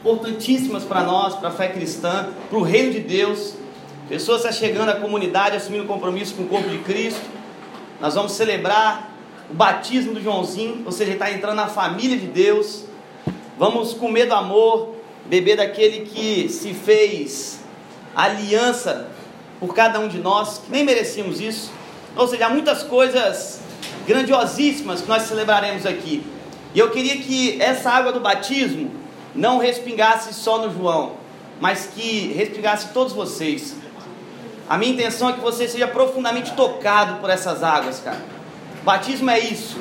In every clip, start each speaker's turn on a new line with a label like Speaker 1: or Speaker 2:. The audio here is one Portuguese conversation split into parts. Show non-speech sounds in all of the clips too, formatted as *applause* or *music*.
Speaker 1: importantíssimas para nós, para a fé cristã, para o reino de Deus. Pessoas se chegando à comunidade, assumindo compromisso com o corpo de Cristo. Nós vamos celebrar o batismo do Joãozinho, ou seja, ele está entrando na família de Deus. Vamos comer do amor, beber daquele que se fez aliança por cada um de nós, que nem merecíamos isso. Ou seja, há muitas coisas grandiosíssimas que nós celebraremos aqui. E eu queria que essa água do batismo não respingasse só no João, mas que respingasse todos vocês. A minha intenção é que você seja profundamente tocado por essas águas, cara. Batismo é isso.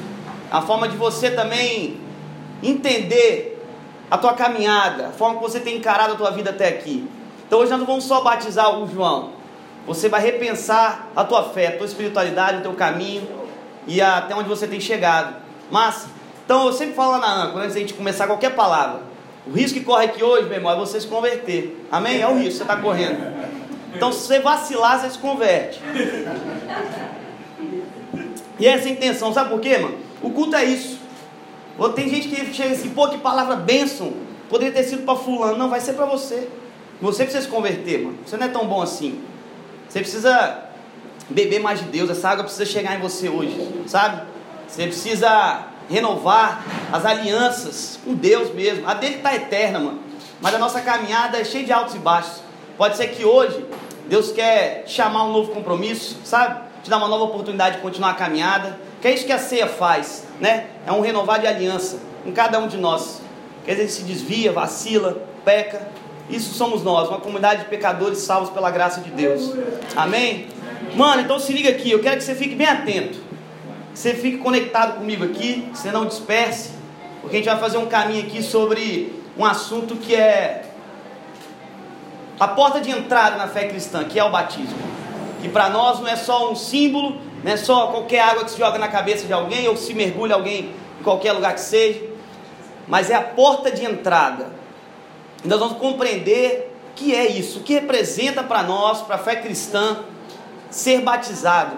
Speaker 1: A forma de você também entender a tua caminhada, a forma que você tem encarado a tua vida até aqui. Então hoje nós não vamos só batizar o João. Você vai repensar a tua fé, a tua espiritualidade, o teu caminho e até onde você tem chegado. Mas, então eu sempre falo lá na âncora, antes de a gente começar qualquer palavra, o risco que corre aqui hoje, meu irmão, é você se converter. Amém? É o risco que você está correndo. Então, se você vacilar, você se converte. E essa é a intenção, sabe por quê, mano? O culto é isso. Tem gente que chega assim, pô, que palavra bênção. Poderia ter sido para fulano. Não, vai ser para você. Você precisa se converter, mano. Você não é tão bom assim. Você precisa beber mais de Deus. Essa água precisa chegar em você hoje, sabe? Você precisa renovar as alianças com Deus mesmo. A dele está eterna, mano. Mas a nossa caminhada é cheia de altos e baixos. Pode ser que hoje Deus quer chamar um novo compromisso, sabe? Te dar uma nova oportunidade de continuar a caminhada. Que é isso que a ceia faz, né? É um renovar de aliança com cada um de nós. Quer dizer, se desvia, vacila, peca. Isso somos nós, uma comunidade de pecadores salvos pela graça de Deus. Amém? Mano, então se liga aqui, eu quero que você fique bem atento. Você fique conectado comigo aqui, você não disperse, porque a gente vai fazer um caminho aqui sobre um assunto que é a porta de entrada na fé cristã, que é o batismo. Que para nós não é só um símbolo, não é só qualquer água que se joga na cabeça de alguém ou se mergulha alguém em qualquer lugar que seja, mas é a porta de entrada. E nós vamos compreender o que é isso, o que representa para nós, para a fé cristã, ser batizado.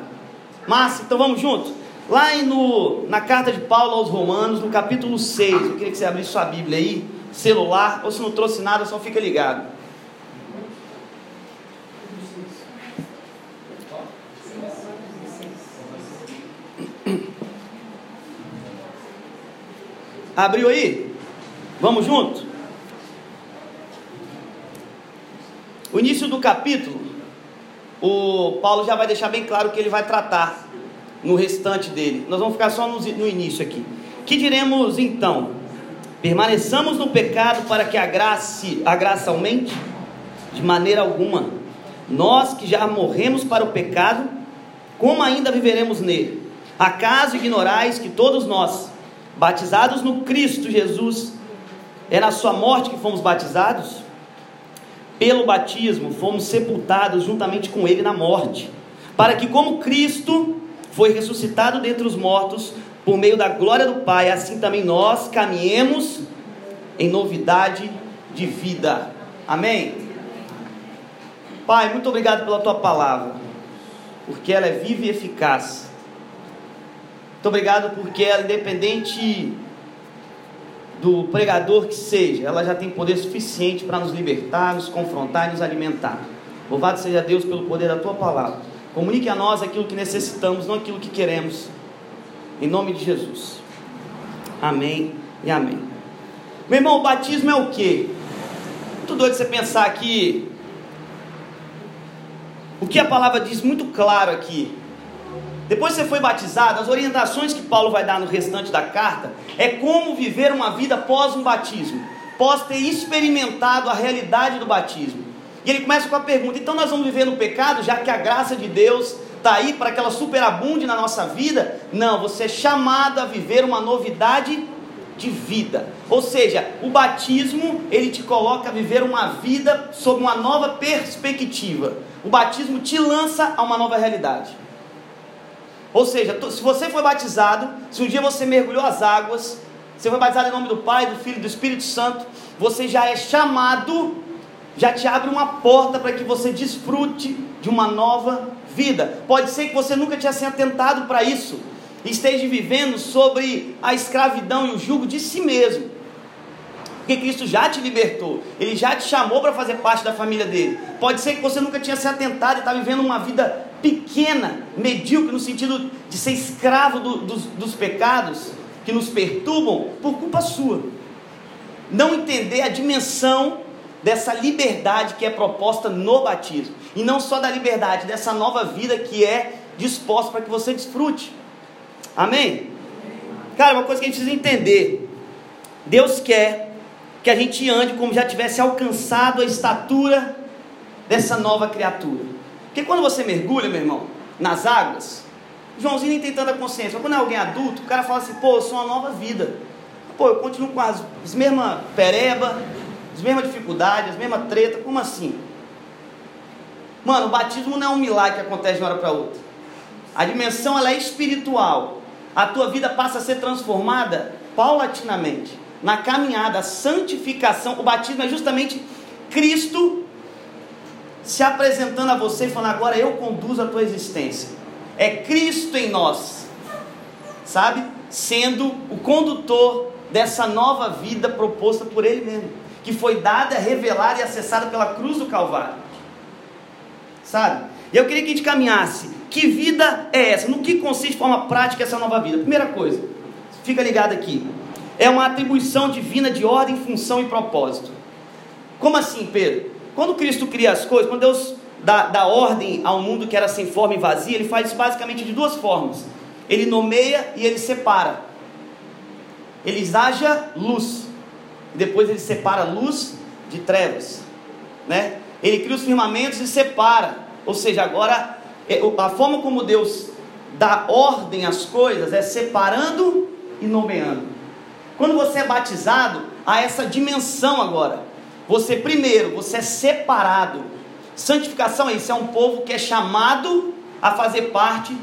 Speaker 1: Mas, então vamos juntos? Lá no, na carta de Paulo aos Romanos, no capítulo 6, eu queria que você abrisse sua Bíblia aí, celular, ou se não trouxe nada, só fica ligado. *coughs* Abriu aí? Vamos junto? O início do capítulo, o Paulo já vai deixar bem claro que ele vai tratar no restante dele. Nós vamos ficar só no, no início aqui. Que diremos então? Permaneçamos no pecado para que a graça, a graça aumente? De maneira alguma. Nós que já morremos para o pecado, como ainda viveremos nele? Acaso ignorais que todos nós, batizados no Cristo Jesus, é na sua morte que fomos batizados? Pelo batismo fomos sepultados juntamente com ele na morte, para que como Cristo foi ressuscitado dentre os mortos por meio da glória do Pai, assim também nós caminhemos em novidade de vida. Amém. Pai, muito obrigado pela tua palavra, porque ela é viva e eficaz. Muito obrigado porque ela, independente do pregador que seja, ela já tem poder suficiente para nos libertar, nos confrontar e nos alimentar. Louvado seja Deus pelo poder da tua palavra. Comunique a nós aquilo que necessitamos, não aquilo que queremos. Em nome de Jesus. Amém e amém. Meu irmão, o batismo é o quê? Muito doido você pensar aqui o que a palavra diz muito claro aqui. Depois que você foi batizado, as orientações que Paulo vai dar no restante da carta é como viver uma vida pós um batismo, pós ter experimentado a realidade do batismo. Ele começa com a pergunta: então nós vamos viver no pecado, já que a graça de Deus está aí para que ela superabunde na nossa vida? Não, você é chamado a viver uma novidade de vida. Ou seja, o batismo, ele te coloca a viver uma vida sob uma nova perspectiva. O batismo te lança a uma nova realidade. Ou seja, se você foi batizado, se um dia você mergulhou as águas, você foi batizado em nome do Pai, do Filho e do Espírito Santo, você já é chamado, já te abre uma porta para que você desfrute de uma nova vida. Pode ser que você nunca tinha se atentado para isso, esteja vivendo sobre a escravidão e o jugo de si mesmo. Porque Cristo já te libertou, Ele já te chamou para fazer parte da família dele. Pode ser que você nunca tinha se atentado e está vivendo uma vida pequena, medíocre, no sentido de ser escravo do, dos, dos pecados que nos perturbam por culpa sua. Não entender a dimensão dessa liberdade que é proposta no batismo. E não só da liberdade, dessa nova vida que é disposta para que você desfrute. Amém? Cara, uma coisa que a gente precisa entender: Deus quer que a gente ande como já tivesse alcançado a estatura dessa nova criatura. Porque quando você mergulha, meu irmão, nas águas, Joãozinho nem tem tanta consciência. Mas quando é alguém adulto, o cara fala assim: pô, eu sou uma nova vida. Pô, eu continuo com as, as mesmas pereba, as mesmas dificuldades, as mesmas treta, como assim? Mano, o batismo não é um milagre que acontece de uma hora para outra. A dimensão ela é espiritual. A tua vida passa a ser transformada paulatinamente. Na caminhada, a santificação, o batismo é justamente Cristo se apresentando a você e falando: agora eu conduzo a tua existência. É Cristo em nós, sabe? Sendo o condutor dessa nova vida proposta por Ele mesmo que foi dada, revelada e acessada pela cruz do Calvário. Sabe? E eu queria que a gente caminhasse. Que vida é essa? No que consiste de forma prática essa nova vida? Primeira coisa, fica ligado aqui. É uma atribuição divina de ordem, função e propósito. Como assim, Pedro? Quando Cristo cria as coisas, quando Deus dá, dá ordem ao mundo que era sem forma e vazia, ele faz isso basicamente de duas formas. Ele nomeia e ele separa. Ele haja luz depois ele separa luz de trevas, né? Ele cria os firmamentos e separa, ou seja, agora é, a forma como Deus dá ordem às coisas é separando e nomeando. Quando você é batizado, há essa dimensão agora. Você primeiro, você é separado. Santificação é isso, é um povo que é chamado a fazer parte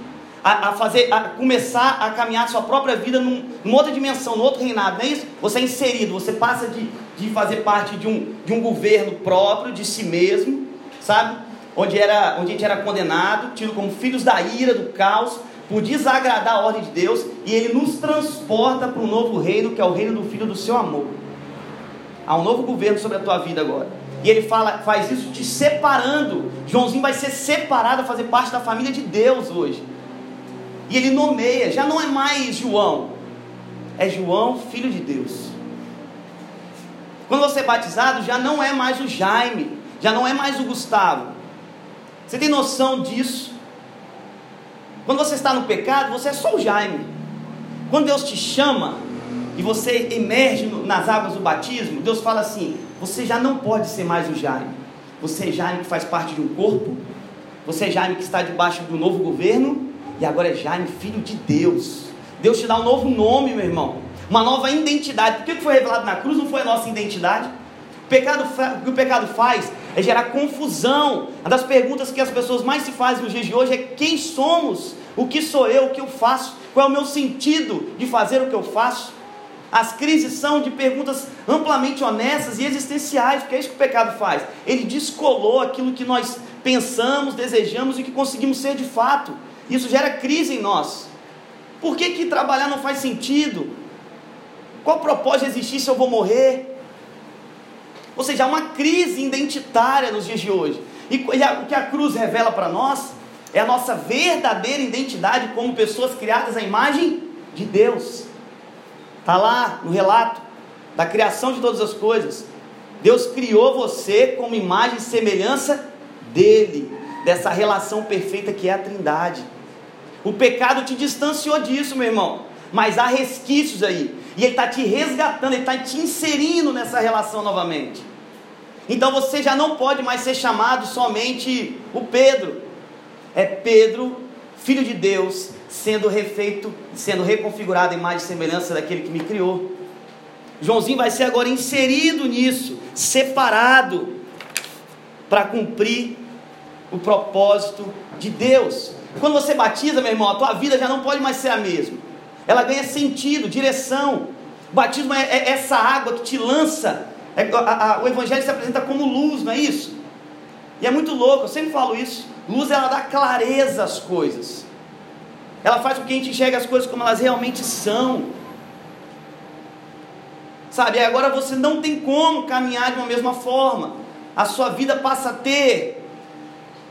Speaker 1: a, a, fazer, a começar a caminhar sua própria vida num, numa outra dimensão, num outro reinado, não é isso? Você é inserido, você passa de, de fazer parte de um, de um governo próprio, de si mesmo, sabe? Onde, era, onde a gente era condenado, tido como filhos da ira, do caos, por desagradar a ordem de Deus, e Ele nos transporta para um novo reino, que é o reino do Filho do seu amor. Há um novo governo sobre a tua vida agora. E ele fala, faz isso te separando. Joãozinho vai ser separado a fazer parte da família de Deus hoje. E ele nomeia, já não é mais João, é João, filho de Deus. Quando você é batizado, já não é mais o Jaime, já não é mais o Gustavo. Você tem noção disso? Quando você está no pecado, você é só o Jaime. Quando Deus te chama e você emerge nas águas do batismo, Deus fala assim: você já não pode ser mais o Jaime. Você é Jaime que faz parte de um corpo. Você é Jaime que está debaixo do novo governo e agora é Jaime, filho de Deus. Deus te dá um novo nome, meu irmão. Uma nova identidade. Porque o que foi revelado na cruz não foi a nossa identidade. O, pecado, o que o pecado faz é gerar confusão. Uma das perguntas que as pessoas mais se fazem nos dias de hoje é quem somos? O que sou eu? O que eu faço? Qual é o meu sentido de fazer o que eu faço? As crises são de perguntas amplamente honestas e existenciais, porque é isso que o pecado faz. Ele descolou aquilo que nós pensamos, desejamos e que conseguimos ser de fato. Isso gera crise em nós. Por que, que trabalhar não faz sentido? Qual o propósito de existir se eu vou morrer? Ou seja, há uma crise identitária nos dias de hoje. E o que a cruz revela para nós é a nossa verdadeira identidade como pessoas criadas à imagem de Deus. Está lá no relato da criação de todas as coisas. Deus criou você como imagem e semelhança dele, dessa relação perfeita que é a Trindade. O pecado te distanciou disso, meu irmão. Mas há resquícios aí. E ele está te resgatando, ele está te inserindo nessa relação novamente. Então você já não pode mais ser chamado somente o Pedro. É Pedro, filho de Deus, sendo refeito, sendo reconfigurado em e semelhança daquele que me criou. Joãozinho vai ser agora inserido nisso, separado, para cumprir o propósito de Deus. Quando você batiza, meu irmão, a tua vida já não pode mais ser a mesma. Ela ganha sentido, direção. Batismo é, é essa água que te lança. É, a, a, o Evangelho se apresenta como luz, não é isso? E é muito louco, eu sempre falo isso. Luz ela dá clareza às coisas. Ela faz com que a gente enxergue as coisas como elas realmente são. sabe? Agora você não tem como caminhar de uma mesma forma. A sua vida passa a ter.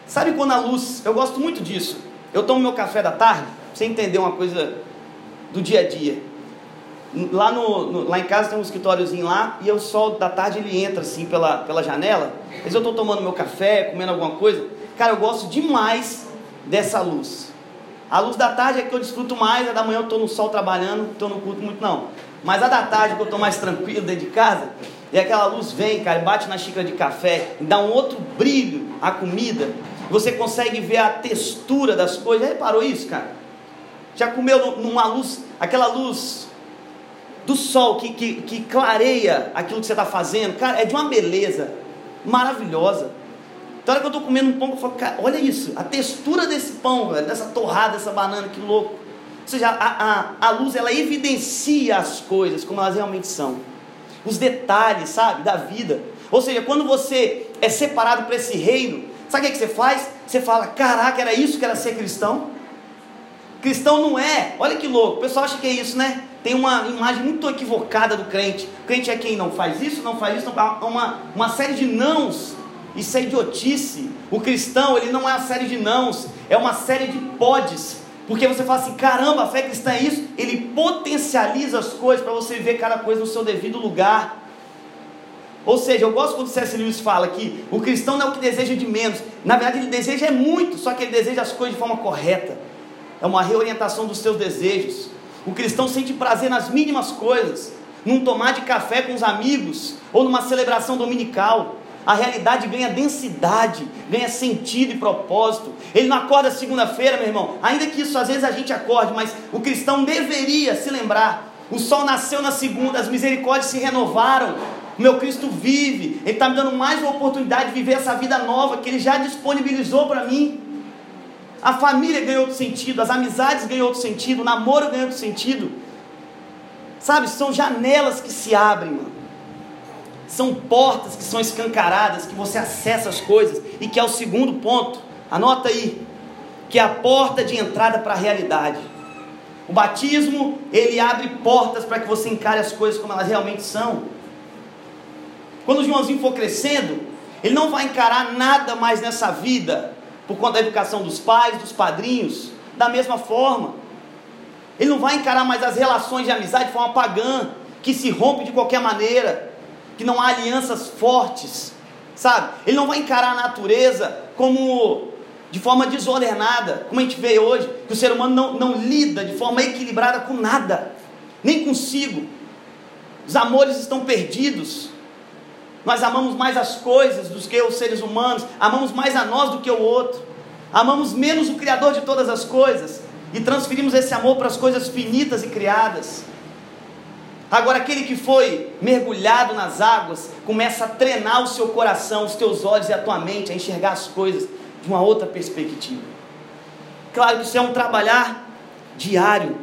Speaker 1: Sabe quando a luz. Eu gosto muito disso. Eu tomo meu café da tarde, pra você entender uma coisa do dia a dia. Lá, no, no, lá em casa tem um escritóriozinho lá e o sol da tarde ele entra assim pela, pela janela. Às vezes eu estou tomando meu café, comendo alguma coisa. Cara, eu gosto demais dessa luz. A luz da tarde é que eu desfruto mais, a da manhã eu estou no sol trabalhando, estou no culto muito não. Mas a da tarde, que eu estou mais tranquilo dentro de casa, e aquela luz vem, cara, bate na xícara de café, dá um outro brilho à comida. Você consegue ver a textura das coisas. Já reparou isso, cara? Já comeu numa luz, aquela luz do sol que, que, que clareia aquilo que você está fazendo? Cara, é de uma beleza maravilhosa. Então, hora que eu estou comendo um pão, eu falo, cara, olha isso, a textura desse pão, velho, dessa torrada, dessa banana, que louco. Ou seja, a, a, a luz, ela evidencia as coisas como elas realmente são. Os detalhes, sabe, da vida. Ou seja, quando você é separado para esse reino, sabe o que, que você faz? Você fala, caraca, era isso que era ser cristão? Cristão não é, olha que louco, o pessoal acha que é isso, né? Tem uma imagem muito equivocada do crente. O crente é quem não faz isso, não faz isso, não, uma, uma série de nãos isso é idiotice. O cristão, ele não é uma série de nãos, é uma série de podes. Porque você fala assim, caramba, a fé cristã é isso. Ele potencializa as coisas para você ver cada coisa no seu devido lugar. Ou seja, eu gosto quando o C.S. Lewis fala que o cristão não é o que deseja de menos. Na verdade, ele deseja é muito, só que ele deseja as coisas de forma correta. É uma reorientação dos seus desejos. O cristão sente prazer nas mínimas coisas. Num tomar de café com os amigos, ou numa celebração dominical a realidade ganha densidade, ganha sentido e propósito. Ele não acorda segunda-feira, meu irmão, ainda que isso às vezes a gente acorde, mas o cristão deveria se lembrar: o sol nasceu na segunda, as misericórdias se renovaram, o meu Cristo vive, Ele está me dando mais uma oportunidade de viver essa vida nova que Ele já disponibilizou para mim. A família ganhou outro sentido, as amizades ganhou outro sentido, o namoro ganhou outro sentido. Sabe, são janelas que se abrem, mano. São portas que são escancaradas, que você acessa as coisas, e que é o segundo ponto, anota aí, que é a porta de entrada para a realidade. O batismo, ele abre portas para que você encare as coisas como elas realmente são. Quando o Joãozinho for crescendo, ele não vai encarar nada mais nessa vida, por conta da educação dos pais, dos padrinhos, da mesma forma. Ele não vai encarar mais as relações de amizade de forma pagã, que se rompe de qualquer maneira que não há alianças fortes, sabe? Ele não vai encarar a natureza como de forma desordenada, como a gente vê hoje, que o ser humano não, não lida de forma equilibrada com nada, nem consigo. Os amores estão perdidos. Nós amamos mais as coisas do que os seres humanos, amamos mais a nós do que o outro, amamos menos o Criador de todas as coisas e transferimos esse amor para as coisas finitas e criadas. Agora, aquele que foi mergulhado nas águas, começa a treinar o seu coração, os teus olhos e a tua mente a enxergar as coisas de uma outra perspectiva. Claro que isso é um trabalhar diário.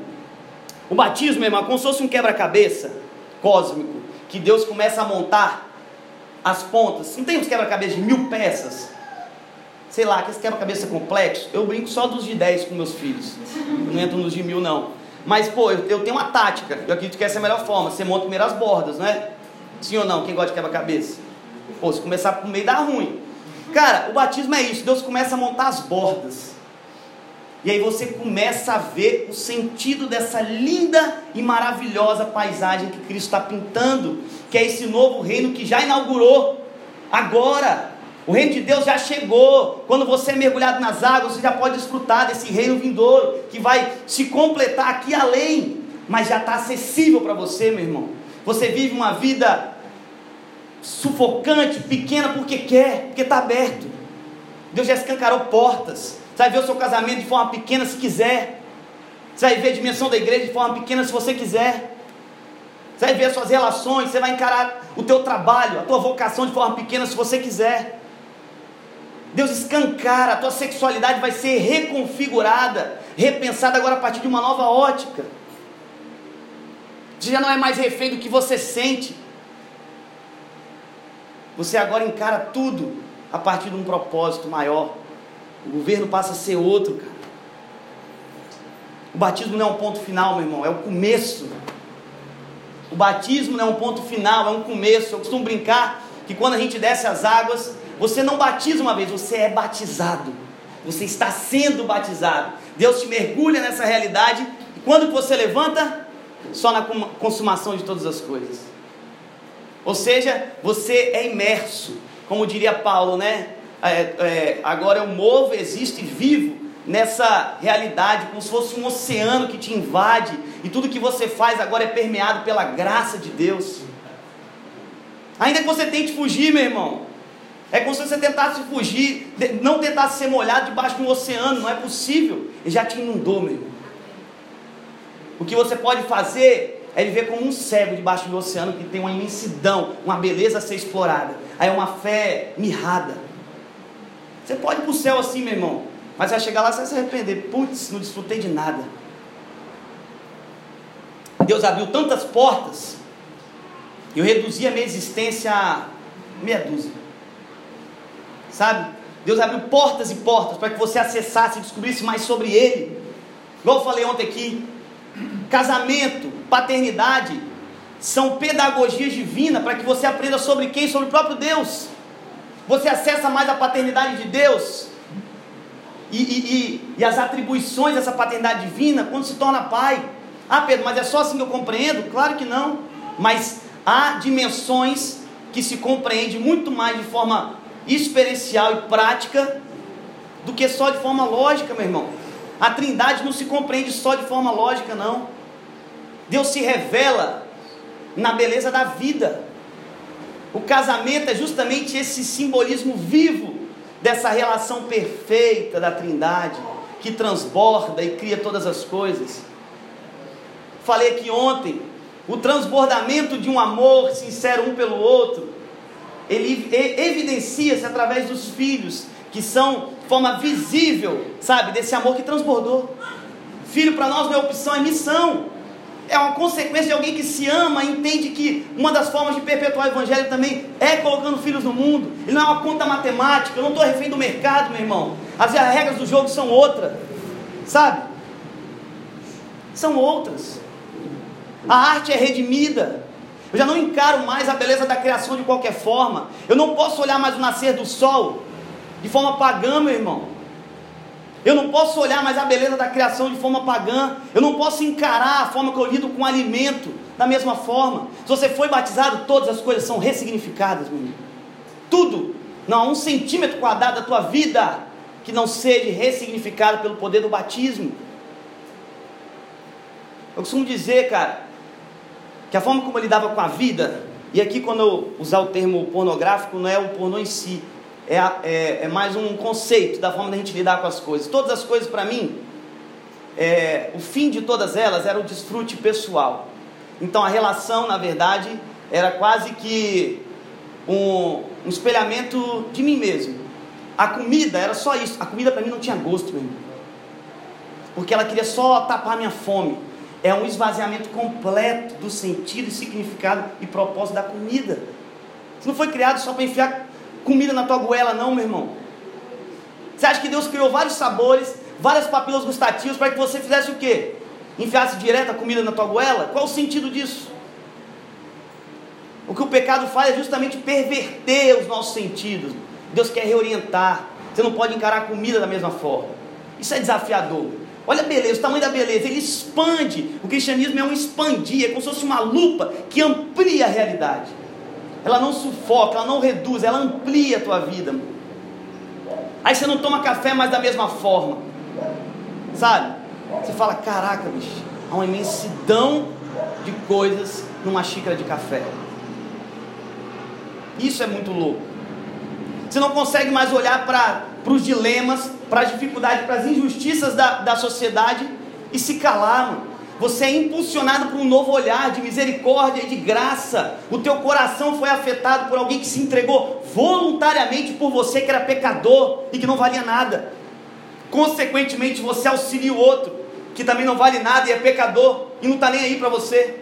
Speaker 1: O batismo, irmão, é como se fosse um quebra-cabeça cósmico, que Deus começa a montar as pontas. Não tem uns quebra-cabeças de mil peças? Sei lá, aqueles quebra-cabeça complexo. Eu brinco só dos de dez com meus filhos. Não entro nos de mil, não. Mas, pô, eu, eu, tenho uma tática. Eu acredito que essa é a melhor forma. Você monta primeiro as bordas, não é? Sim ou não? Quem gosta de quebra-cabeça? Pô, se começar por meio dá ruim. Cara, o batismo é isso. Deus começa a montar as bordas. E aí você começa a ver o sentido dessa linda e maravilhosa paisagem que Cristo está pintando, que é esse novo reino que já inaugurou agora. O reino de Deus já chegou. Quando você é mergulhado nas águas, você já pode desfrutar desse reino vindouro que vai se completar aqui além, mas já está acessível para você, meu irmão. Você vive uma vida sufocante, pequena porque quer, porque está aberto. Deus já escancarou portas. Você vai ver o seu casamento de forma pequena se quiser. Você vai ver a dimensão da igreja de forma pequena se você quiser. Você vai ver as suas relações, você vai encarar o teu trabalho, a tua vocação de forma pequena se você quiser. Deus escancara, a tua sexualidade vai ser reconfigurada, repensada agora a partir de uma nova ótica. Você já não é mais refém do que você sente. Você agora encara tudo a partir de um propósito maior. O governo passa a ser outro, cara. O batismo não é um ponto final, meu irmão, é o começo. O batismo não é um ponto final, é um começo. Eu costumo brincar que quando a gente desce as águas, você não batiza uma vez, você é batizado. Você está sendo batizado. Deus te mergulha nessa realidade. E quando você levanta? Só na consumação de todas as coisas. Ou seja, você é imerso. Como diria Paulo, né? É, é, agora eu movo, existo e vivo nessa realidade, como se fosse um oceano que te invade, e tudo que você faz agora é permeado pela graça de Deus. Ainda que você tente fugir, meu irmão, é como se você tentasse fugir, não tentasse ser molhado debaixo de um oceano, não é possível, ele já te inundou, meu irmão. O que você pode fazer é viver como um cego debaixo do oceano que tem uma imensidão, uma beleza a ser explorada. Aí é uma fé mirrada. Você pode ir para o céu assim, meu irmão, mas vai chegar lá e vai se arrepender. Putz, não desfrutei de nada. Deus abriu tantas portas, eu reduzi a minha existência a meia dúzia. Sabe? Deus abriu portas e portas para que você acessasse e descobrisse mais sobre Ele. Igual eu falei ontem aqui, casamento, paternidade, são pedagogias divinas para que você aprenda sobre quem? Sobre o próprio Deus. Você acessa mais a paternidade de Deus e, e, e, e as atribuições dessa paternidade divina quando se torna pai. Ah, Pedro, mas é só assim que eu compreendo? Claro que não. Mas há dimensões que se compreende muito mais de forma experiencial e prática do que só de forma lógica, meu irmão. A Trindade não se compreende só de forma lógica, não. Deus se revela na beleza da vida. O casamento é justamente esse simbolismo vivo dessa relação perfeita da Trindade, que transborda e cria todas as coisas. Falei aqui ontem, o transbordamento de um amor sincero um pelo outro, ele evidencia-se através dos filhos, que são forma visível, sabe, desse amor que transbordou. Filho para nós não é opção, é missão é uma consequência de alguém que se ama e entende que uma das formas de perpetuar o evangelho também é colocando filhos no mundo. Ele não é uma conta matemática, eu não estou refém do mercado, meu irmão. As regras do jogo são outras, sabe? São outras. A arte é redimida. Eu já não encaro mais a beleza da criação de qualquer forma. Eu não posso olhar mais o nascer do sol de forma pagã, meu irmão. Eu não posso olhar mais a beleza da criação de forma pagã. Eu não posso encarar a forma que eu lido com o alimento da mesma forma. Se você foi batizado, todas as coisas são ressignificadas, meu amigo. Tudo. Não há um centímetro quadrado da tua vida que não seja ressignificado pelo poder do batismo. Eu costumo dizer, cara, que a forma como eu lidava com a vida, e aqui quando eu usar o termo pornográfico, não é o pornô em si, é, é, é, mais um conceito da forma da gente lidar com as coisas. Todas as coisas para mim, é, o fim de todas elas era o desfrute pessoal. Então a relação, na verdade, era quase que um, um espelhamento de mim mesmo. A comida era só isso. A comida para mim não tinha gosto mesmo. Porque ela queria só tapar minha fome. É um esvaziamento completo do sentido e significado e propósito da comida. Isso não foi criado só para enfiar comida na tua goela, não, meu irmão. Você acha que Deus criou vários sabores, várias papilas gustativas para que você fizesse o quê? Enfiasse direto a comida na tua goela? Qual o sentido disso? O que o pecado faz é justamente perverter os nossos sentidos. Deus quer reorientar. Você não pode encarar a comida da mesma forma. Isso é desafiador. Olha a beleza, o tamanho da beleza. Ele expande. O cristianismo é um expandir, é como se fosse uma lupa que amplia a realidade ela não sufoca, ela não reduz, ela amplia a tua vida. Aí você não toma café mais da mesma forma, sabe? Você fala: caraca, bicho, há uma imensidão de coisas numa xícara de café. Isso é muito louco. Você não consegue mais olhar para os dilemas, para as dificuldades, para as injustiças da, da sociedade e se calar, mano. Você é impulsionado por um novo olhar de misericórdia e de graça. O teu coração foi afetado por alguém que se entregou voluntariamente por você que era pecador e que não valia nada. Consequentemente, você auxilia o outro que também não vale nada e é pecador e não está nem aí para você.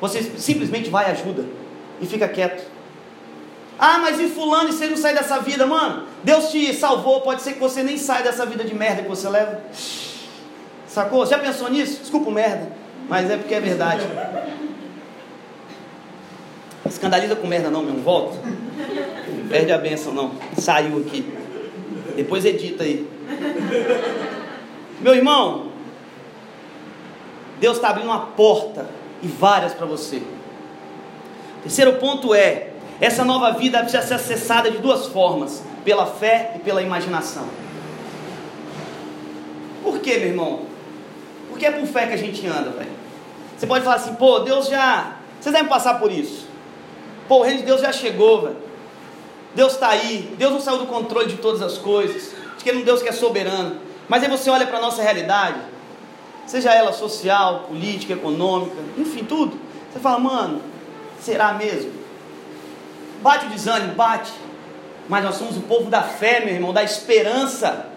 Speaker 1: Você simplesmente vai e ajuda e fica quieto. Ah, mas e fulano e você não sai dessa vida, mano? Deus te salvou, pode ser que você nem saia dessa vida de merda que você leva. Sacou? Já pensou nisso? Desculpa merda, mas é porque é verdade. Escandaliza com merda não, meu, volta. Perde a benção não. Saiu aqui. Depois edita aí. Meu irmão, Deus está abrindo uma porta e várias para você. Terceiro ponto é: essa nova vida precisa ser acessada de duas formas: pela fé e pela imaginação. Por quê, meu irmão? Porque é por fé que a gente anda, velho. Você pode falar assim, pô, Deus já. Vocês devem passar por isso. Pô, o reino de Deus já chegou, velho. Deus está aí. Deus não saiu do controle de todas as coisas. Diz que Ele é um Deus que é soberano. Mas aí você olha para a nossa realidade, seja ela social, política, econômica, enfim, tudo. Você fala, mano, será mesmo? Bate o desânimo, bate. Mas nós somos o povo da fé, meu irmão, da esperança.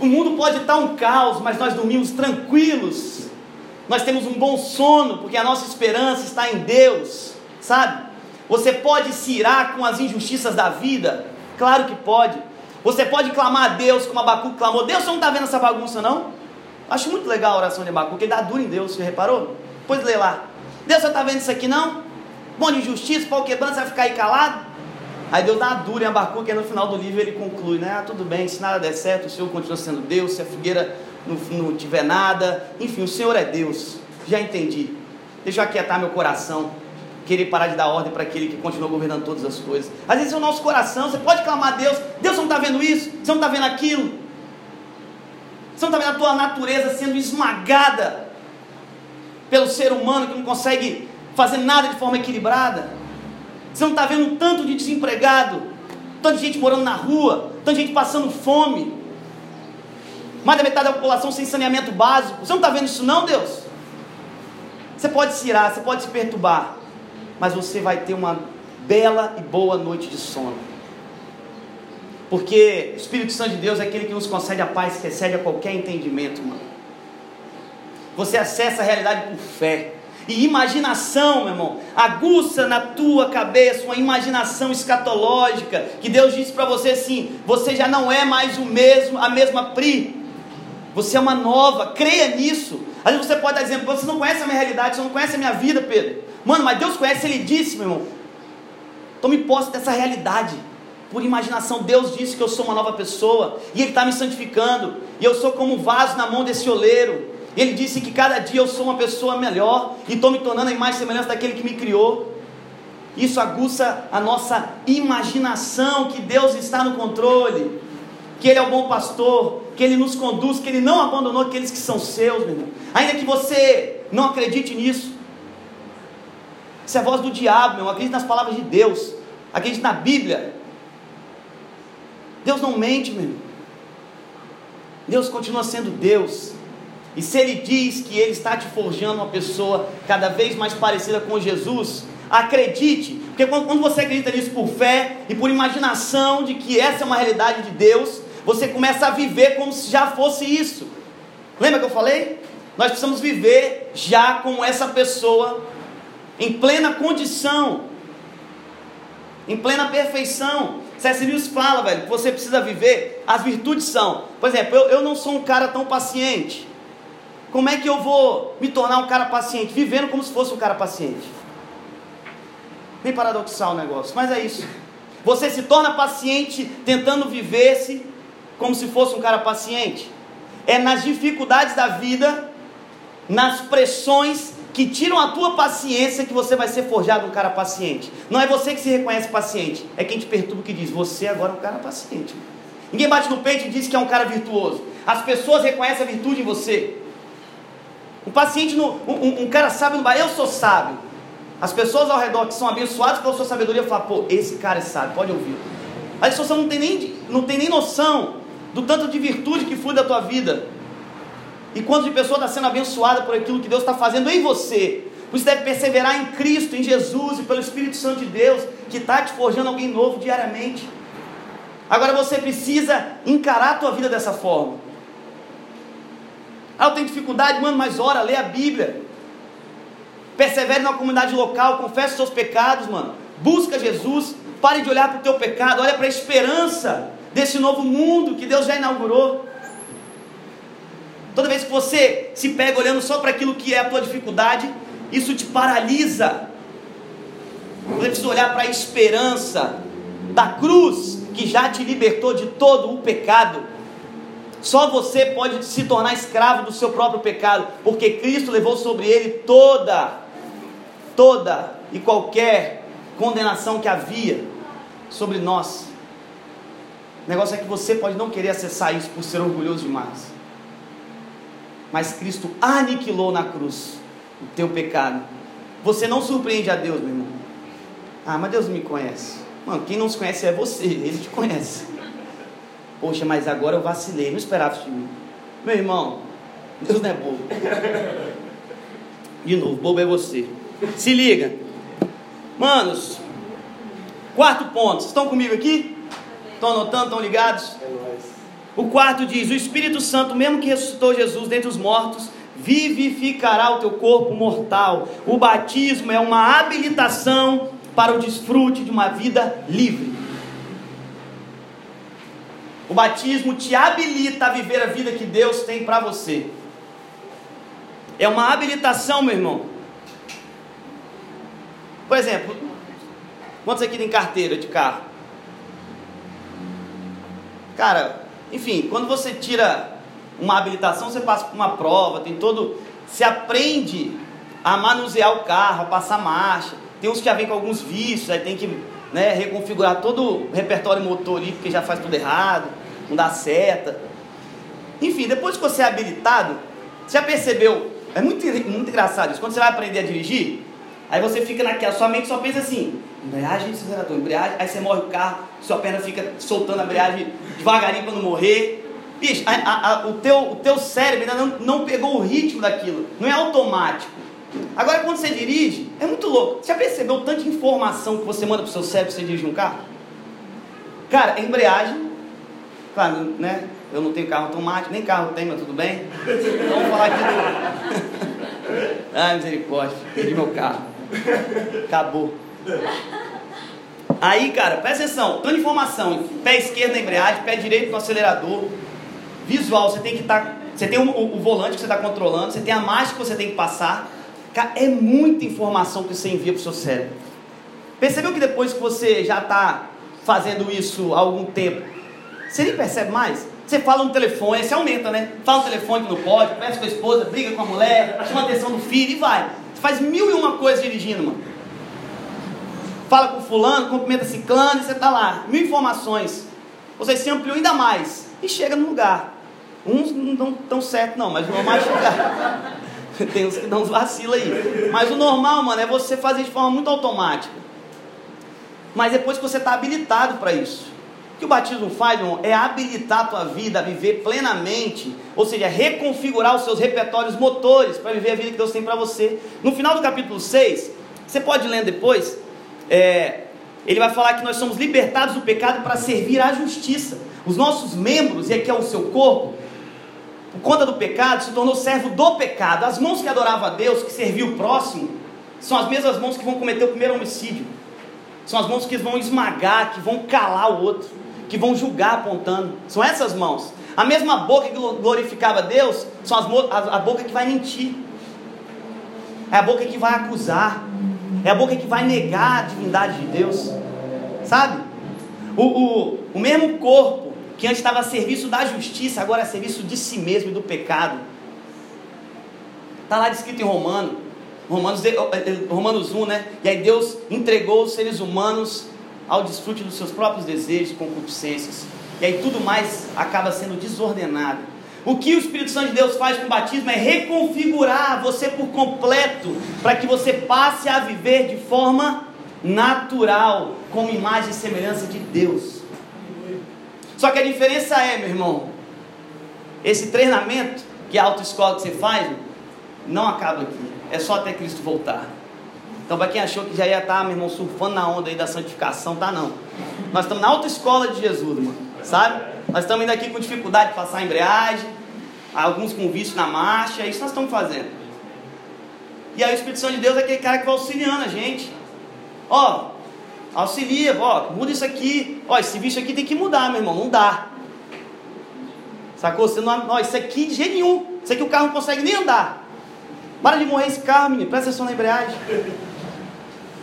Speaker 1: O mundo pode estar um caos, mas nós dormimos tranquilos. Nós temos um bom sono, porque a nossa esperança está em Deus, sabe? Você pode se irar com as injustiças da vida? Claro que pode. Você pode clamar a Deus como Abacuque clamou. Deus, você não está vendo essa bagunça, não? Acho muito legal a oração de Abacuque, ele dá duro em Deus, você reparou? Pois lê lá. Deus, você está vendo isso aqui, não? Bom de injustiça, pau quebrando, você vai ficar aí calado? Aí Deus dá uma dura em Abacuque, e no final do livro ele conclui, né? Ah, tudo bem, se nada der certo, o Senhor continua sendo Deus, se a figueira não, não tiver nada, enfim, o Senhor é Deus. Já entendi. Deixa eu aquietar meu coração, querer parar de dar ordem para aquele que continua governando todas as coisas. Às vezes é o nosso coração, você pode clamar a Deus, Deus não está vendo isso, você não está vendo aquilo. Você não está vendo a tua natureza sendo esmagada pelo ser humano que não consegue fazer nada de forma equilibrada. Você não está vendo tanto de desempregado, tanta gente morando na rua, tanta gente passando fome, mais da metade da população sem saneamento básico. Você não está vendo isso, não, Deus? Você pode se irar, você pode se perturbar, mas você vai ter uma bela e boa noite de sono. Porque o Espírito Santo de Deus é aquele que nos concede a paz que excede a qualquer entendimento, mano. Você acessa a realidade por fé. E imaginação, meu irmão, aguça na tua cabeça uma imaginação escatológica, que Deus disse para você assim: você já não é mais o mesmo, a mesma Pri, você é uma nova, creia nisso. Vezes você pode estar dizendo, você não conhece a minha realidade, você não conhece a minha vida, Pedro. Mano, mas Deus conhece, Ele disse, meu irmão. Tome posse dessa realidade. Por imaginação, Deus disse que eu sou uma nova pessoa, e Ele está me santificando, e eu sou como um vaso na mão desse oleiro. Ele disse que cada dia eu sou uma pessoa melhor e estou me tornando a imagem e semelhança daquele que me criou. Isso aguça a nossa imaginação que Deus está no controle, que Ele é o bom pastor, que Ele nos conduz, que Ele não abandonou aqueles que são seus, meu irmão. Ainda que você não acredite nisso, isso é a voz do diabo, meu. Acredite nas palavras de Deus, acredite na Bíblia. Deus não mente, meu. Deus continua sendo Deus. E se ele diz que ele está te forjando uma pessoa cada vez mais parecida com Jesus, acredite, porque quando você acredita nisso por fé e por imaginação de que essa é uma realidade de Deus, você começa a viver como se já fosse isso. Lembra que eu falei? Nós precisamos viver já como essa pessoa, em plena condição, em plena perfeição. C.S. Lewis fala, velho, que você precisa viver, as virtudes são, por exemplo, eu, eu não sou um cara tão paciente. Como é que eu vou me tornar um cara paciente? Vivendo como se fosse um cara paciente. Bem paradoxal o negócio, mas é isso. Você se torna paciente tentando viver-se como se fosse um cara paciente. É nas dificuldades da vida, nas pressões que tiram a tua paciência que você vai ser forjado um cara paciente. Não é você que se reconhece paciente, é quem te perturba que diz: você agora é um cara paciente. Ninguém bate no peito e diz que é um cara virtuoso. As pessoas reconhecem a virtude em você. Um paciente, no, um, um cara sábio no bar, eu sou sábio. As pessoas ao redor que são abençoadas pela sua sabedoria falam, pô, esse cara é sábio, pode ouvir. As pessoas não tem nem, não tem nem noção do tanto de virtude que flui da tua vida. E quanto de pessoa está sendo abençoada por aquilo que Deus está fazendo em você. Você deve perseverar em Cristo, em Jesus e pelo Espírito Santo de Deus, que está te forjando alguém novo diariamente. Agora você precisa encarar a tua vida dessa forma. Ah, eu tenho dificuldade, mano, mas ora, lê a Bíblia. Persevere na comunidade local, confesse os seus pecados, mano. Busca Jesus, pare de olhar para o teu pecado, olha para a esperança desse novo mundo que Deus já inaugurou. Toda vez que você se pega olhando só para aquilo que é a tua dificuldade, isso te paralisa. Você precisa olhar para a esperança da cruz que já te libertou de todo o pecado. Só você pode se tornar escravo do seu próprio pecado, porque Cristo levou sobre ele toda, toda e qualquer condenação que havia sobre nós. O negócio é que você pode não querer acessar isso por ser orgulhoso demais. Mas Cristo aniquilou na cruz o teu pecado. Você não surpreende a Deus, meu irmão. Ah, mas Deus me conhece. Mano, quem não se conhece é você, ele te conhece. Poxa, mas agora eu vacilei, não esperava isso de mim. Meu irmão, Deus não é bobo. De novo, bobo é você. Se liga. Manos, quarto ponto. Vocês estão comigo aqui? Estão anotando? Estão ligados? O quarto diz: O Espírito Santo, mesmo que ressuscitou Jesus dentre os mortos, vivificará o teu corpo mortal. O batismo é uma habilitação para o desfrute de uma vida livre. O batismo te habilita a viver a vida que Deus tem para você. É uma habilitação, meu irmão. Por exemplo, quantos aqui tem carteira de carro? Cara, enfim, quando você tira uma habilitação, você passa por uma prova, tem todo. Se aprende a manusear o carro, a passar marcha. Tem uns que já vem com alguns vícios, aí tem que né, reconfigurar todo o repertório motor ali, porque já faz tudo errado, não dá seta. Enfim, depois que você é habilitado, você já percebeu? É muito, muito engraçado isso. Quando você vai aprender a dirigir, aí você fica naquela, sua mente só pensa assim: embreagem, acelerador, embreagem, aí você morre o carro, sua perna fica soltando a embreagem devagarinho para não morrer. Bicho, a, a, a, o, teu, o teu cérebro ainda não, não pegou o ritmo daquilo, não é automático. Agora, quando você dirige, é muito louco. Você já percebeu tanta informação que você manda para o seu cérebro para você dirigir um carro? Cara, embreagem, claro, né? Eu não tenho carro automático, nem carro tem, mas tudo bem. Então vamos falar aqui do. *laughs* Ai, misericórdia, perdi meu carro. Acabou. Aí, cara, presta atenção, tanta informação. Pé esquerdo na embreagem, pé direito no acelerador. Visual, você tem que estar. Tá, você tem o, o, o volante que você está controlando, você tem a marcha que você tem que passar. É muita informação que você envia para o seu cérebro. Percebeu que depois que você já está fazendo isso há algum tempo, você nem percebe mais? Você fala no telefone, você aumenta, né? Fala no telefone que não pode, conversa com a esposa, briga com a mulher, chama a atenção do filho e vai. Você faz mil e uma coisas dirigindo, mano fala com fulano, cumprimenta ciclano, e você está lá, mil informações. Você se ampliou ainda mais e chega no lugar. Uns não dão tão certo não, mas o normal é chegar. *laughs* Tem uns que dão uns aí. Mas o normal, mano, é você fazer de forma muito automática. Mas depois que você está habilitado para isso. O que o batismo faz, irmão, é habilitar a tua vida a viver plenamente, ou seja, reconfigurar os seus repertórios motores para viver a vida que Deus tem para você. No final do capítulo 6, você pode ler depois, é, ele vai falar que nós somos libertados do pecado para servir à justiça. Os nossos membros, e aqui é o seu corpo, por conta do pecado, se tornou servo do pecado. As mãos que adoravam a Deus, que serviam o próximo, são as mesmas mãos que vão cometer o primeiro homicídio. São as mãos que vão esmagar, que vão calar o outro, que vão julgar apontando. São essas mãos. A mesma boca que glorificava Deus, são as a, a boca que vai mentir. É a boca que vai acusar. É a boca que vai negar a divindade de Deus. Sabe? O, o, o mesmo corpo que antes estava a serviço da justiça, agora é a serviço de si mesmo e do pecado. Está lá descrito em Romano, Romanos, eh, eh, Romanos 1, né? E aí Deus entregou os seres humanos ao desfrute dos seus próprios desejos, concupiscências. E aí tudo mais acaba sendo desordenado. O que o Espírito Santo de Deus faz com o batismo é reconfigurar você por completo, para que você passe a viver de forma natural, como imagem e semelhança de Deus. Só que a diferença é, meu irmão, esse treinamento, que é a autoescola que você faz, não acaba aqui. É só até Cristo voltar. Então, para quem achou que já ia estar, meu irmão, surfando na onda aí da santificação, tá não. Nós estamos na autoescola de Jesus, mano. Sabe? Nós estamos indo aqui com dificuldade de passar a embreagem, alguns com vício na marcha, é isso nós estamos fazendo. E aí o Espírito Santo de Deus é aquele cara que vai auxiliando a gente. Ó, auxilia, ó, muda isso aqui. Ó, esse vício aqui tem que mudar, meu irmão, não dá. Sacou? Você não, ó, isso aqui de jeito nenhum. Isso aqui o carro não consegue nem andar. Para de morrer esse carro, menino. Presta atenção na embreagem.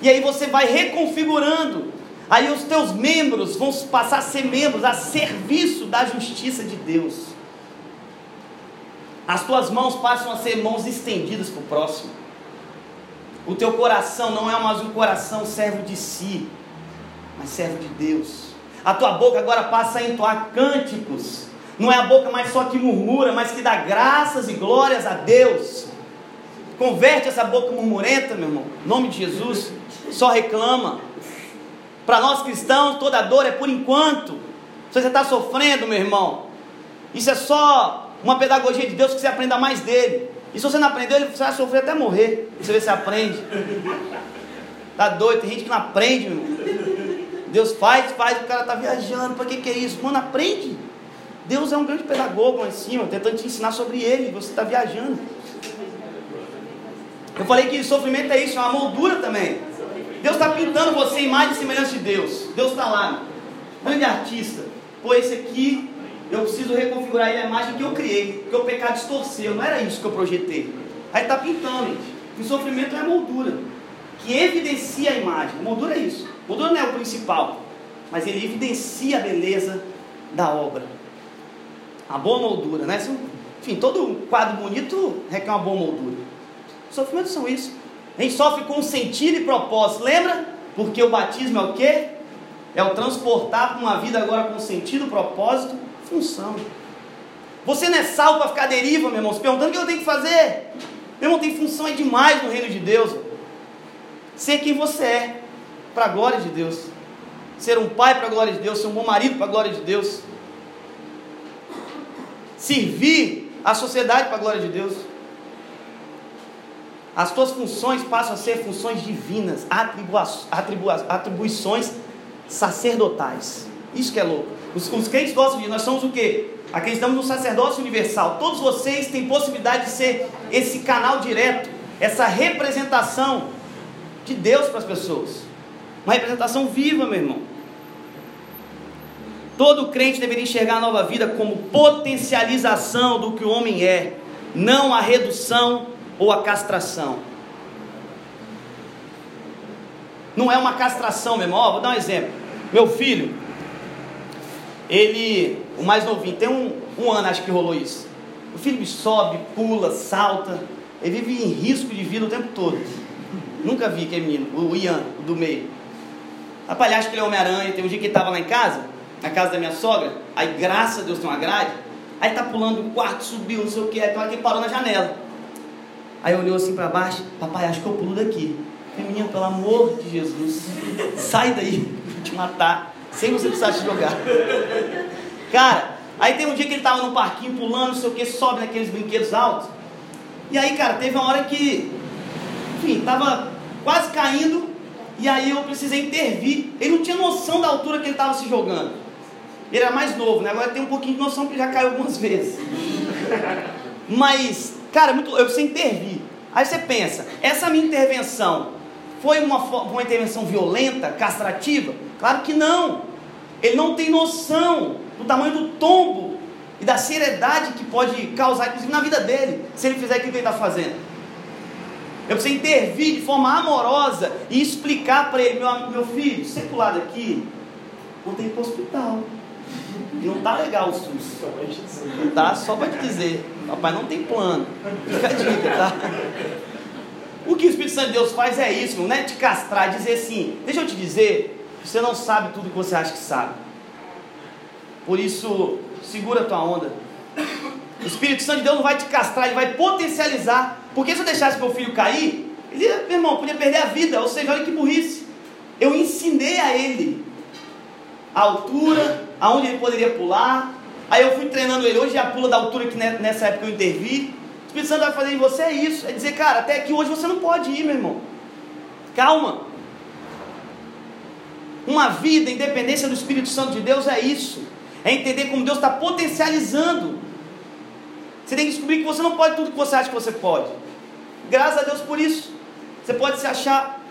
Speaker 1: E aí você vai reconfigurando. Aí os teus membros vão passar a ser membros a serviço da justiça de Deus. As tuas mãos passam a ser mãos estendidas para o próximo. O teu coração não é mais um coração servo de si, mas servo de Deus. A tua boca agora passa a entoar cânticos. Não é a boca mais só que murmura, mas que dá graças e glórias a Deus. Converte essa boca murmurenta, meu irmão. Em nome de Jesus. Só reclama. Para nós cristãos, toda dor é por enquanto. Se você está sofrendo, meu irmão, isso é só uma pedagogia de Deus que você aprenda mais dele. E se você não aprendeu, você vai sofrer até morrer. Você vê se aprende. Tá doido? Tem gente que não aprende, meu irmão. Deus faz, faz, o cara está viajando, para que, que é isso? Mano, aprende. Deus é um grande pedagogo lá em cima, tentando te ensinar sobre ele, você está viajando. Eu falei que sofrimento é isso, é uma moldura também. Deus está pintando você em imagem e semelhança de Deus. Deus está lá, grande artista. Pô, esse aqui, eu preciso reconfigurar ele a imagem que eu criei, porque o pecado distorceu, não era isso que eu projetei. Aí está pintando, gente. O sofrimento é moldura, que evidencia a imagem. A moldura é isso. O dono é o principal, mas ele evidencia a beleza da obra. A boa moldura, né? Enfim, todo quadro bonito requer uma boa moldura. Os sofrimentos são isso. A gente sofre com sentido e propósito, lembra? Porque o batismo é o quê? É o transportar para uma vida agora com sentido, propósito, função. Você não é salvo para ficar deriva, meu irmão, se perguntando o que eu tenho que fazer. Meu irmão, tem função é demais no reino de Deus. Ser quem você é para a glória de Deus. Ser um pai para a glória de Deus, ser um bom marido para a glória de Deus. Servir a sociedade para a glória de Deus. As tuas funções passam a ser funções divinas, atribuições sacerdotais. Isso que é louco. Os, os crentes gostam disso. Nós somos o quê? Acreditamos no sacerdócio universal. Todos vocês têm possibilidade de ser esse canal direto, essa representação de Deus para as pessoas. Uma representação viva, meu irmão. Todo crente deveria enxergar a nova vida como potencialização do que o homem é, não a redução ou a castração. Não é uma castração, meu irmão. vou dar um exemplo. Meu filho, ele, o mais novinho, tem um, um ano acho que rolou isso. O filho sobe, pula, salta, ele vive em risco de vida o tempo todo. Nunca vi aquele menino, o Ian, o do meio. Rapaz, acho que ele é Homem-Aranha. Tem um dia que ele estava lá em casa, na casa da minha sogra, aí graças a Deus tem uma grade, aí tá pulando do quarto, subiu, não sei o que, aí ele parou na janela. Aí olhou assim para baixo, papai, acho que eu pulo daqui. Menino, pelo amor de Jesus, sai daí, vou te matar, sem você precisar te jogar. Cara, aí tem um dia que ele tava no parquinho pulando, não sei o que, sobe naqueles brinquedos altos. E aí, cara, teve uma hora que, enfim, tava quase caindo, e aí eu precisei intervir. Ele não tinha noção da altura que ele estava se jogando. Ele era mais novo, né? Agora tem um pouquinho de noção que já caiu algumas vezes. *laughs* Mas, cara, muito, eu precisei intervir. Aí você pensa, essa minha intervenção foi uma, uma intervenção violenta, castrativa? Claro que não. Ele não tem noção do tamanho do tombo e da seriedade que pode causar, inclusive na vida dele, se ele fizer aquilo que ele está fazendo. Eu preciso intervir de forma amorosa e explicar para ele, meu, meu filho, você pular daqui, vou ter que ir para o hospital. E não tá legal o SUS. Tá? Só para te dizer. Papai não tem plano. Fica a dica, tá? O que o Espírito Santo de Deus faz é isso, não é te castrar, é dizer assim, deixa eu te dizer, você não sabe tudo que você acha que sabe. Por isso, segura a tua onda. O Espírito Santo de Deus não vai te castrar, ele vai potencializar. Porque se eu deixasse meu filho cair, ele, meu irmão, podia perder a vida. Ou seja, olha que burrice. Eu ensinei a ele a altura, aonde ele poderia pular. Aí eu fui treinando ele. Hoje já pula da altura que nessa época eu intervi. O Espírito Santo vai fazer em você é isso. É dizer, cara, até aqui hoje você não pode ir, meu irmão. Calma. Uma vida, independência do Espírito Santo de Deus é isso. É entender como Deus está potencializando você tem que descobrir que você não pode tudo que você acha que você pode. Graças a Deus por isso. Você pode se achar,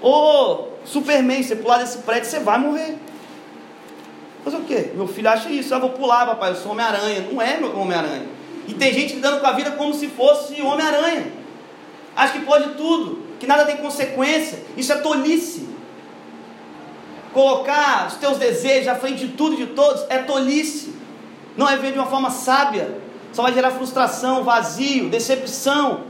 Speaker 1: ô oh, Superman, você pular desse prédio, você vai morrer. Fazer o quê? Meu filho acha isso, eu vou pular, papai, eu sou Homem-Aranha. Não é meu Homem-Aranha. E tem gente lidando com a vida como se fosse Homem-Aranha. Acha que pode tudo. que nada tem consequência. Isso é tolice. Colocar os teus desejos à frente de tudo e de todos é tolice. Não é ver de uma forma sábia. Só vai gerar frustração, vazio, decepção.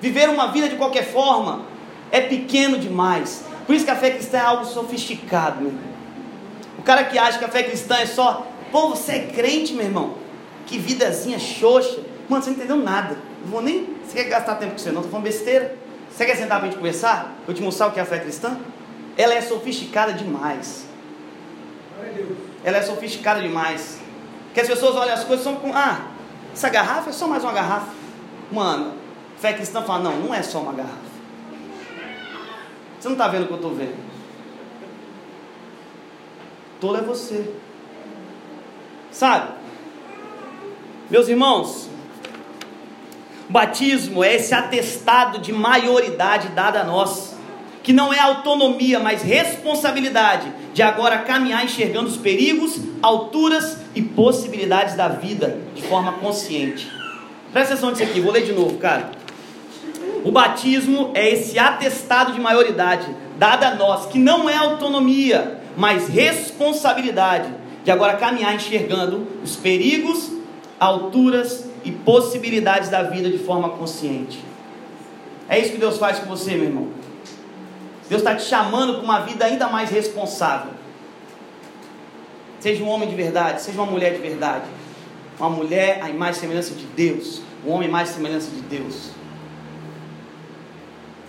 Speaker 1: Viver uma vida de qualquer forma é pequeno demais. Por isso que a fé cristã é algo sofisticado, meu irmão. O cara que acha que a fé cristã é só, pô, você é crente, meu irmão. Que vidazinha xoxa. Mano, você não entendeu nada. Não vou nem. Você quer gastar tempo com você, não? Estou falando besteira. Você quer sentar para a gente conversar? Eu te mostrar o que é a fé cristã? Ela é sofisticada demais. Ela é sofisticada demais. Que as pessoas olham as coisas são com. Ah, essa garrafa é só mais uma garrafa. Mano, fé cristã fala: não, não é só uma garrafa. Você não está vendo o que eu estou vendo. Tolo é você. Sabe? Meus irmãos, batismo é esse atestado de maioridade dada a nós, que não é autonomia, mas responsabilidade de agora caminhar enxergando os perigos, alturas e possibilidades da vida de forma consciente. Presta atenção nisso aqui, vou ler de novo, cara. O batismo é esse atestado de maioridade dado a nós, que não é autonomia, mas responsabilidade de agora caminhar enxergando os perigos, alturas e possibilidades da vida de forma consciente. É isso que Deus faz com você, meu irmão. Deus está te chamando para uma vida ainda mais responsável. Seja um homem de verdade, seja uma mulher de verdade. Uma mulher a imagem semelhança de Deus. Um homem mais semelhança de Deus.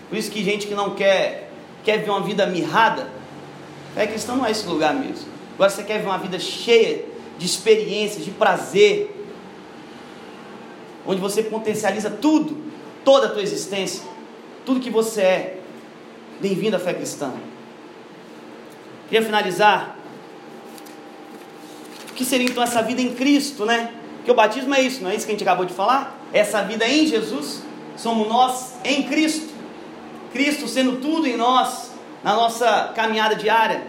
Speaker 1: Por isso que gente que não quer, quer ver uma vida mirrada, é cristão não é esse lugar mesmo. Agora você quer ver uma vida cheia de experiências, de prazer, onde você potencializa tudo, toda a tua existência, tudo que você é. Bem-vindo à fé cristã. Queria finalizar. O que seria então essa vida em Cristo, né? Porque o batismo é isso, não é isso que a gente acabou de falar? Essa vida em Jesus, somos nós em Cristo. Cristo sendo tudo em nós, na nossa caminhada diária.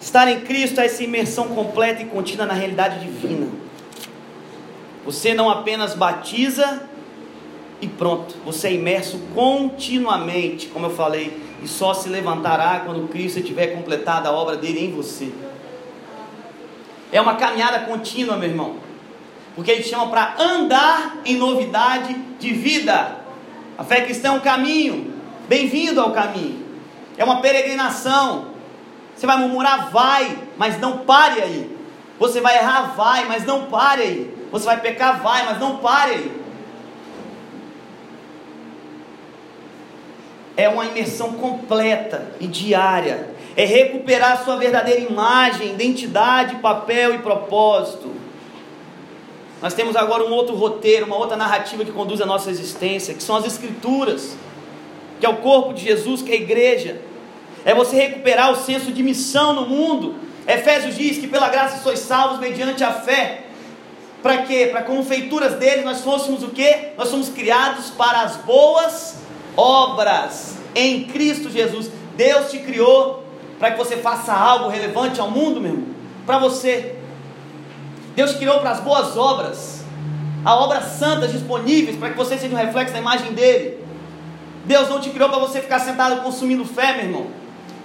Speaker 1: Estar em Cristo é essa imersão completa e contínua na realidade divina. Você não apenas batiza e pronto, você é imerso continuamente, como eu falei, e só se levantará quando Cristo tiver completado a obra dele em você. É uma caminhada contínua, meu irmão, porque ele chama para andar em novidade de vida. A fé cristã é um caminho. Bem-vindo ao caminho. É uma peregrinação. Você vai murmurar, vai, mas não pare aí. Você vai errar, vai, mas não pare aí. Você vai pecar, vai, mas não pare aí. É uma imersão completa e diária. É recuperar sua verdadeira imagem, identidade, papel e propósito. Nós temos agora um outro roteiro, uma outra narrativa que conduz a nossa existência, que são as Escrituras, que é o corpo de Jesus, que é a igreja. É você recuperar o senso de missão no mundo. Efésios diz que pela graça sois salvos mediante a fé. Para quê? Para como feituras dele nós fôssemos o quê? Nós somos criados para as boas obras em Cristo Jesus. Deus te criou para que você faça algo relevante ao mundo, meu irmão. Para você. Deus criou para as boas obras, a obras santas disponíveis para que você seja um reflexo da imagem dele. Deus não te criou para você ficar sentado consumindo fé, meu irmão.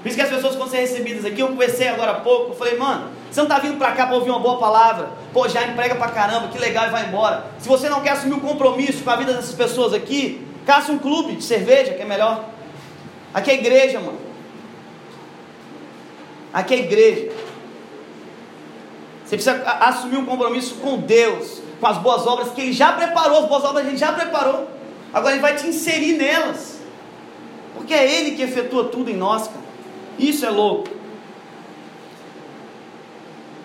Speaker 1: Por isso que as pessoas quando ser recebidas aqui, eu conversei agora há pouco, eu falei, mano, você não está vindo para cá para ouvir uma boa palavra, pô, já emprega para caramba, que legal e vai embora. Se você não quer assumir um compromisso com a vida dessas pessoas aqui, caça um clube de cerveja, que é melhor. Aqui é igreja, mano. Aqui é igreja. Você precisa assumir um compromisso com Deus, com as boas obras que Ele já preparou, as boas obras a gente já preparou. Agora Ele vai te inserir nelas. Porque é Ele que efetua tudo em nós, cara. Isso é louco.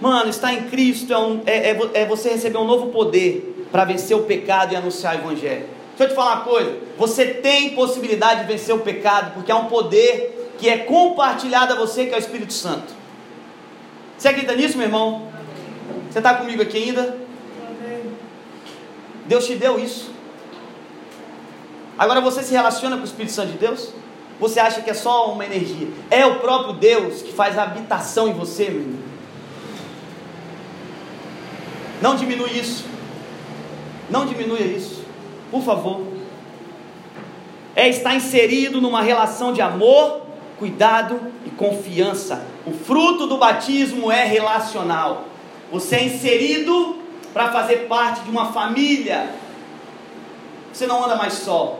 Speaker 1: Mano, estar em Cristo é, um, é, é, é você receber um novo poder para vencer o pecado e anunciar o Evangelho. Deixa eu te falar uma coisa: você tem possibilidade de vencer o pecado, porque há um poder que é compartilhado a você, que é o Espírito Santo. Você acredita nisso, meu irmão? Você está comigo aqui ainda? Deus te deu isso. Agora você se relaciona com o Espírito Santo de Deus? Você acha que é só uma energia? É o próprio Deus que faz a habitação em você, meu irmão. Não diminui isso. Não diminua isso. Por favor. é estar inserido numa relação de amor, cuidado e confiança. O fruto do batismo é relacional. Você é inserido para fazer parte de uma família. Você não anda mais só.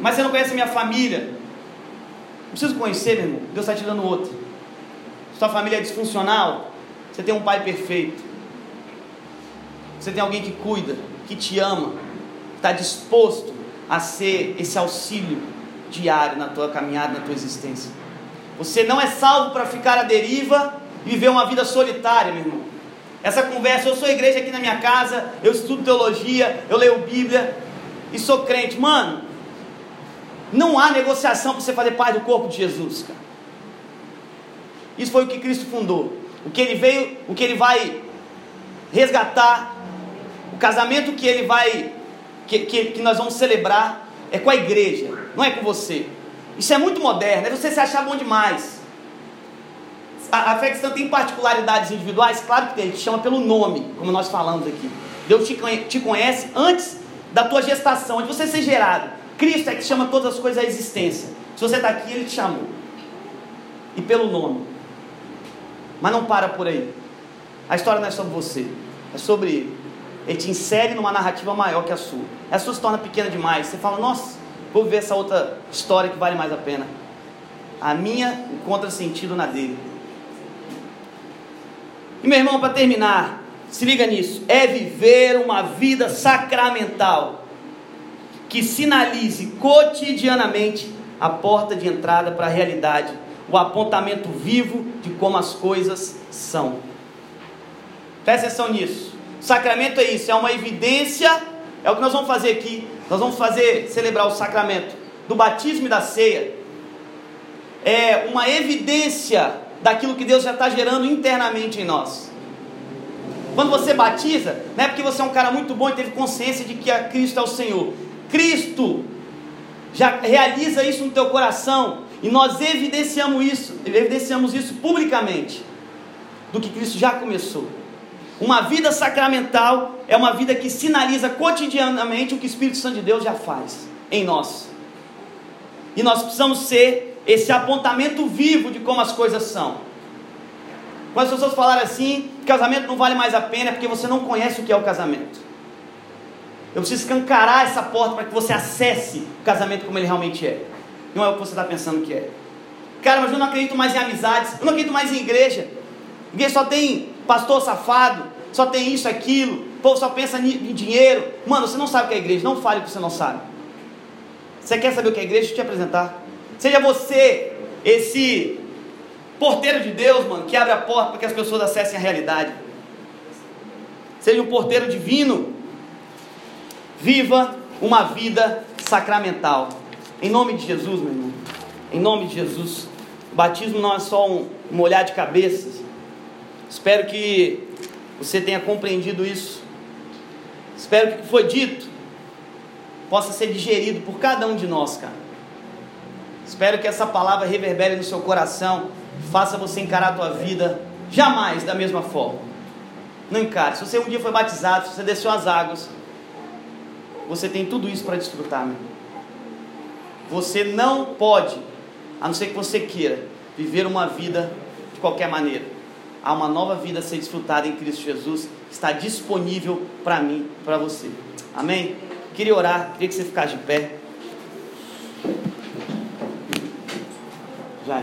Speaker 1: Mas você não conhece a minha família. Não preciso conhecer, meu irmão. Deus está te dando outro. Sua família é disfuncional. Você tem um pai perfeito. Você tem alguém que cuida, que te ama, está disposto a ser esse auxílio diário na tua caminhada, na tua existência. Você não é salvo para ficar à deriva e viver uma vida solitária, meu irmão. Essa conversa, eu sou igreja aqui na minha casa, eu estudo teologia, eu leio Bíblia e sou crente. Mano, não há negociação para você fazer parte do corpo de Jesus, cara. Isso foi o que Cristo fundou. O que ele veio, o que ele vai resgatar, o casamento que ele vai, que, que, que nós vamos celebrar, é com a igreja, não é com você. Isso é muito moderno, é você se achar bom demais. A, a fé cristã tem particularidades individuais? Claro que tem, a gente chama pelo nome, como nós falamos aqui. Deus te, te conhece antes da tua gestação, de você ser gerado. Cristo é que chama todas as coisas à existência. Se você está aqui, Ele te chamou. E pelo nome. Mas não para por aí. A história não é sobre você, é sobre Ele. Te insere numa narrativa maior que a sua. A sua se torna pequena demais. Você fala, nossa, vou ver essa outra história que vale mais a pena. A minha encontra sentido na dele. E meu irmão, para terminar, se liga nisso: é viver uma vida sacramental que sinalize cotidianamente a porta de entrada para a realidade, o apontamento vivo de como as coisas são. Presta atenção nisso. Sacramento é isso, é uma evidência, é o que nós vamos fazer aqui. Nós vamos fazer, celebrar o sacramento do batismo e da ceia. É uma evidência daquilo que Deus já está gerando internamente em nós. Quando você batiza, não é porque você é um cara muito bom e teve consciência de que a Cristo é o Senhor. Cristo já realiza isso no teu coração e nós evidenciamos isso, evidenciamos isso publicamente do que Cristo já começou. Uma vida sacramental é uma vida que sinaliza cotidianamente o que o Espírito Santo de Deus já faz em nós. E nós precisamos ser esse apontamento vivo de como as coisas são. Quando as pessoas falarem assim, casamento não vale mais a pena é porque você não conhece o que é o casamento. Eu preciso escancarar essa porta para que você acesse o casamento como ele realmente é. Não é o que você está pensando que é. Cara, mas eu não acredito mais em amizades, eu não acredito mais em igreja. Igreja só tem pastor safado, só tem isso, aquilo, o povo só pensa em dinheiro. Mano, você não sabe o que é igreja, não fale o que você não sabe. Você quer saber o que é igreja? Deixa eu te apresentar. Seja você esse porteiro de Deus, mano, que abre a porta para que as pessoas acessem a realidade. Seja um porteiro divino Viva uma vida sacramental. Em nome de Jesus, meu irmão. Em nome de Jesus. O batismo não é só um molhar de cabeças. Espero que você tenha compreendido isso. Espero que o que foi dito possa ser digerido por cada um de nós, cara. Espero que essa palavra reverbere no seu coração, faça você encarar a tua vida jamais da mesma forma. Não encare. Se você um dia foi batizado, se você desceu as águas, você tem tudo isso para desfrutar, meu. Você não pode, a não ser que você queira, viver uma vida de qualquer maneira. Há uma nova vida a ser desfrutada em Cristo Jesus, está disponível para mim, para você. Amém? Queria orar, queria que você ficasse de pé. Já.